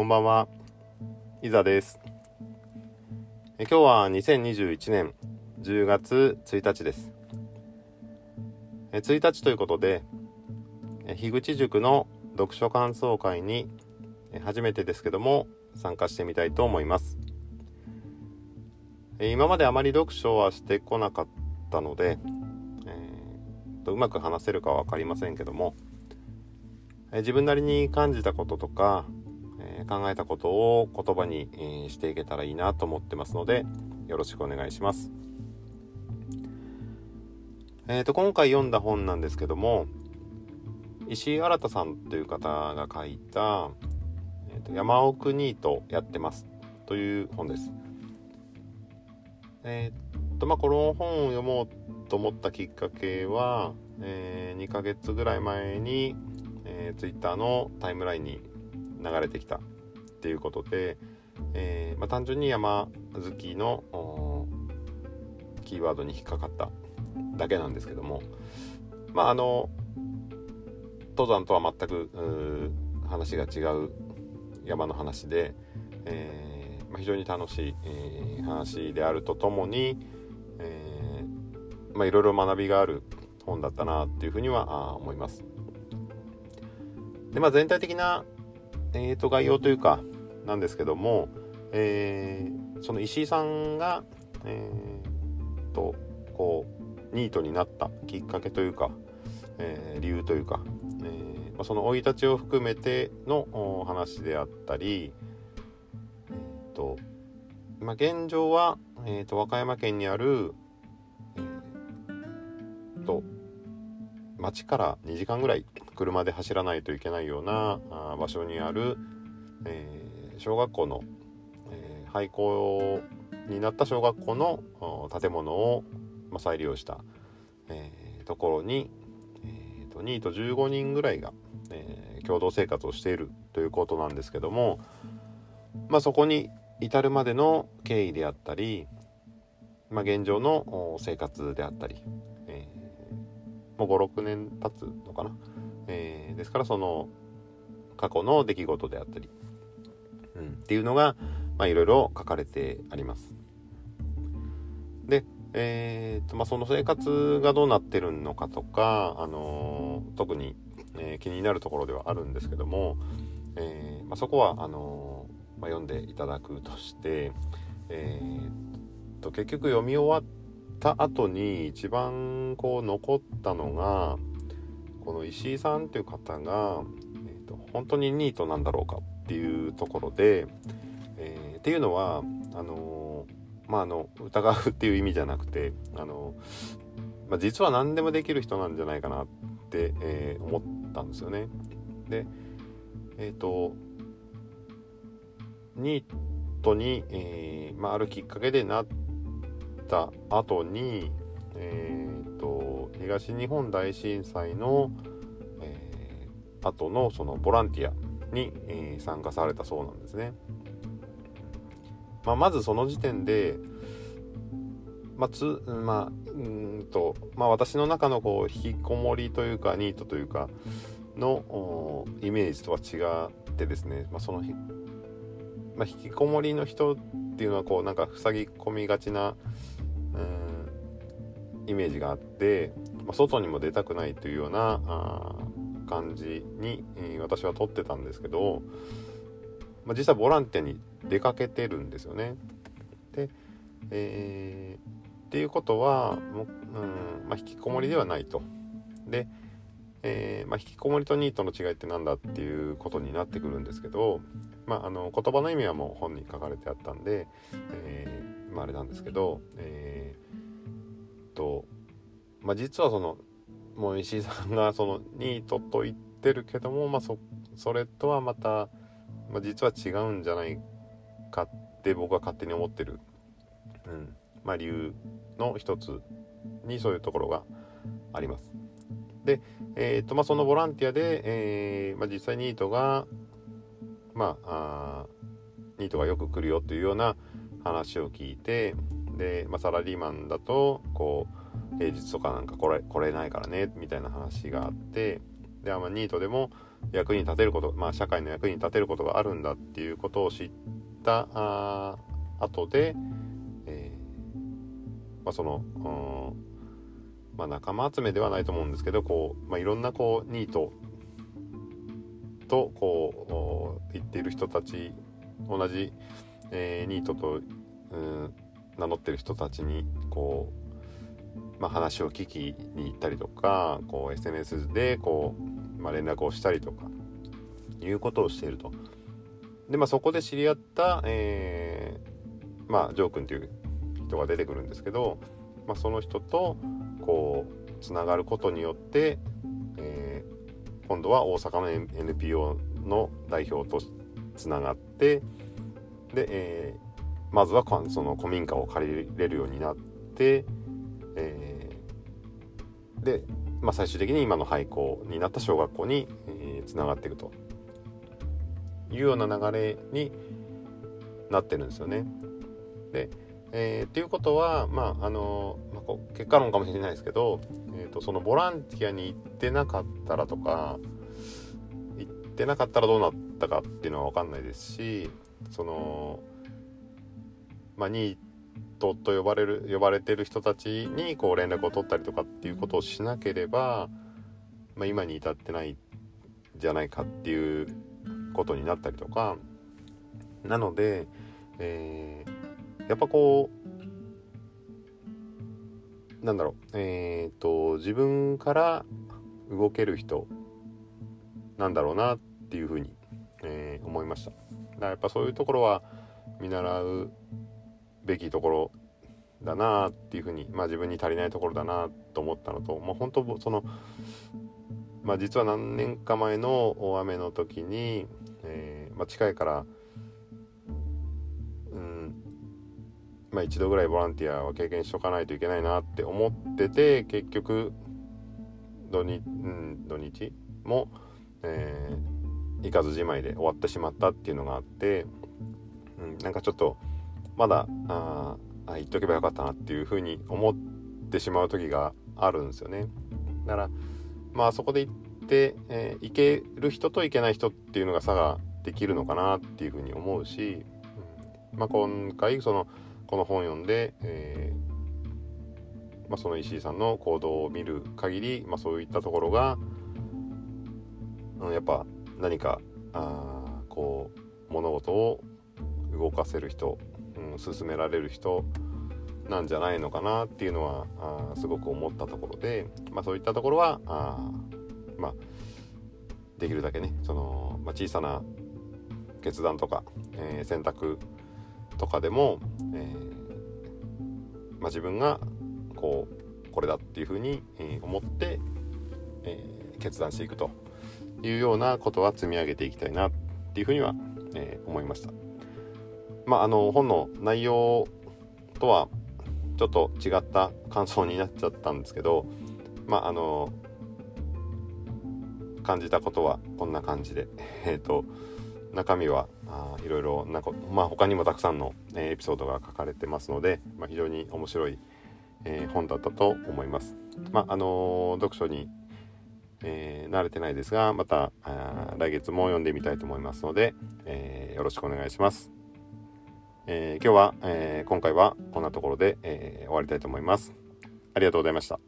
こんばんは。いざです。え今日は2021年10月1日です。え1日ということで、え樋口塾の読書感想会に初めてですけども参加してみたいと思います。え今まであまり読書はしてこなかったので、えーとうまく話せるかは分かりませんけども、え自分なりに感じたこととか、え考えたことを言葉に、えしていけたらいいなと思ってますのでよろしくお願いします。えー、と今回読んだ本なんですけども石井新さんという方が書いた「えーと山奥ニートやってます」という本です。えーとまあ、この本を読もうと思ったきっかけは、え2ヶ月ぐらい前に、えー、Twitter のタイムラインに流れてきたっていうことで、えーまあ、単純に山好きのキーワードに引っかかっただけなんですけどもまああの登山とは全く話が違う山の話で、えーまあ、非常に楽しい、えー話であるとともに、えーまあ、いろいろ学びがある本だったなっていうふうには思います。でまあ、全体的な、えー、と概要というかなんですけども、えーその石井さんが、えーとこうニートになったきっかけというか、えー理由というか、えーまあ、その生い立ちを含めてのお話であったり、えーとまあ、現状は、えー、と和歌山県にある、えーと町から2時間ぐらい車で走らないといけないようなあ場所にある、えー小学校の、えー廃校になった小学校の建物を、まあ、再利用した、えーところに、えーとニート15人ぐらいが、えー共同生活をしているということなんですけども、まあ、そこに至るまでの経緯であったり、まあ、現状の生活であったり、もう56年経つのかな、えーですからその過去の出来事であったり、うん、っていうのがいろいろ書かれてあります。で、えーとまあ、その生活がどうなってるのかとか、あのー特に、えー気になるところではあるんですけども、えーまあ、そこはあのーまあ、読んでいただくとして、えーと結局読み終わってた後に一番こう残ったのがこの石井さんという方が、えーと本当にニートなんだろうかっていうところで、えーっていうのはあのーまああの疑うっていう意味じゃなくてあのまあ、実は何でもできる人なんじゃないかなって、えー思ったんですよね。でえっ、とニートに、えーまあ、あるきっかけでなった後に、えー、と東日本大震災の、えー後のそのボランティアに、えー参加されたそうなんですね。まあ、まずその時点で、まあつまあ、うんとまあ、私の中のこう引きこもりというかニートというかのイメージとは違ってですね、まあ、そのひ、まあ、引きこもりの人っていうのはこうなんか塞ぎ込みがちなイメージがあって、まあ、外にも出たくないというようなあ感じに、え私は取ってたんですけど、まあ、実際ボランティアに出かけてるんですよね。で、えーっていうことはもう、うんまあ、引きこもりではないと。で、えーまあ、引きこもりとニートの違いって何だっていうことになってくるんですけど、まあ、あの言葉の意味はもう本に書かれてあったんで、えーまあ、あれなんですけど、えーとまあ、実はそのもう石井さんがそのニートと言ってるけども、まあ、そそれとはまた、まあ、実は違うんじゃないかって僕は勝手に思ってる、うんまあ、理由の一つにそういうところがあります。で、えーとまあ、そのボランティアで、えーまあ、実際ニートが、まあ、あニートがよく来るよというような話を聞いてで、まあ、サラリーマンだとこう平日とかなんか来れ来れないからねみたいな話があってで、まあ、ニートでも役に立てること、まあ、社会の役に立てることがあるんだっていうことを知ったあ後で、えー、まあ、その、まあ、仲間集めではないと思うんですけどこう、まあ、いろんなこうニートとこう言っている人たち同じ、えー、ニートと、うん、名乗ってる人たちにこう、まあ、話を聞きに行ったりとかこう SNS でこう、まあ、連絡をしたりとかいうことをしていると。でまあそこで知り合った、えー、まあジョー君っていう人が出てくるんですけど、まあ、その人とこうつながることによって、えー、今度は大阪の NPO の代表とつながってで、えー、まずはその古民家を借りれるようになって、えー、で、まあ、最終的に今の廃校になった小学校につな、えー、がっていくというような流れになってるんですよね。でえー、っていうことは、まああのまあ、結果論かもしれないですけど、えーと、そのボランティアに行ってなかったらとか行ってなかったらどうなったかっていうのは分かんないですしその、まあ、ニートと呼ばれる呼ばれてる人たちにこう連絡を取ったりとかっていうことをしなければ、まあ、今に至ってないんじゃないかっていうことになったりとか。なので、えーやっぱこうなんだろうえっ、ー、と自分から動ける人なんだろうなっていうふうに、えー、思いました。だからやっぱそういうところは見習うべきところだなっていうふうにまあ自分に足りないところだなと思ったのとまあ本当そのまあ実は何年か前の大雨の時に、えーまあ、近いからうんまあ、一度ぐらいボランティアは経験しとかないといけないなって思ってて結局土日,、うん、土日も、えー、行かずじまいで終わってしまったっていうのがあって、うん、なんかちょっとまだああ言っとけばよかったなっていうふうに思ってしまう時があるんですよね。だからまあそこで行って、えー、行ける人と行けない人っていうのが差ができるのかなっていうふうに思うし、うん、まあ今回そのこの本を読んで、えー、まあ、その石井さんの行動を見る限り、まあ、そういったところが、うん、やっぱ何かあこう物事を動かせる人、うん、進められる人なんじゃないのかなっていうのはあすごく思ったところで、まあ、そういったところはあまあできるだけねその、まあ、小さな決断とか、えー、選択とかでも、えー、まあ、自分がこうこれだっていうふうに、え思って、え、決断していくというようなことは積み上げていきたいなっていうふうには、え思いました。まあ、あの本の内容とはちょっと違った感想になっちゃったんですけどまああの感じたことはこんな感じで え、ー、と中身はいろいろなこ、まあ、他にもたくさんの、えー、エピソードが書かれてますので、まあ、非常に面白い、えー、本だったと思います。まああの読書に、え慣れてないですがまた来月も読んでみたいと思いますので、えよろしくお願いします。え今日は、え今回はこんなところで、え終わりたいと思います。ありがとうございました。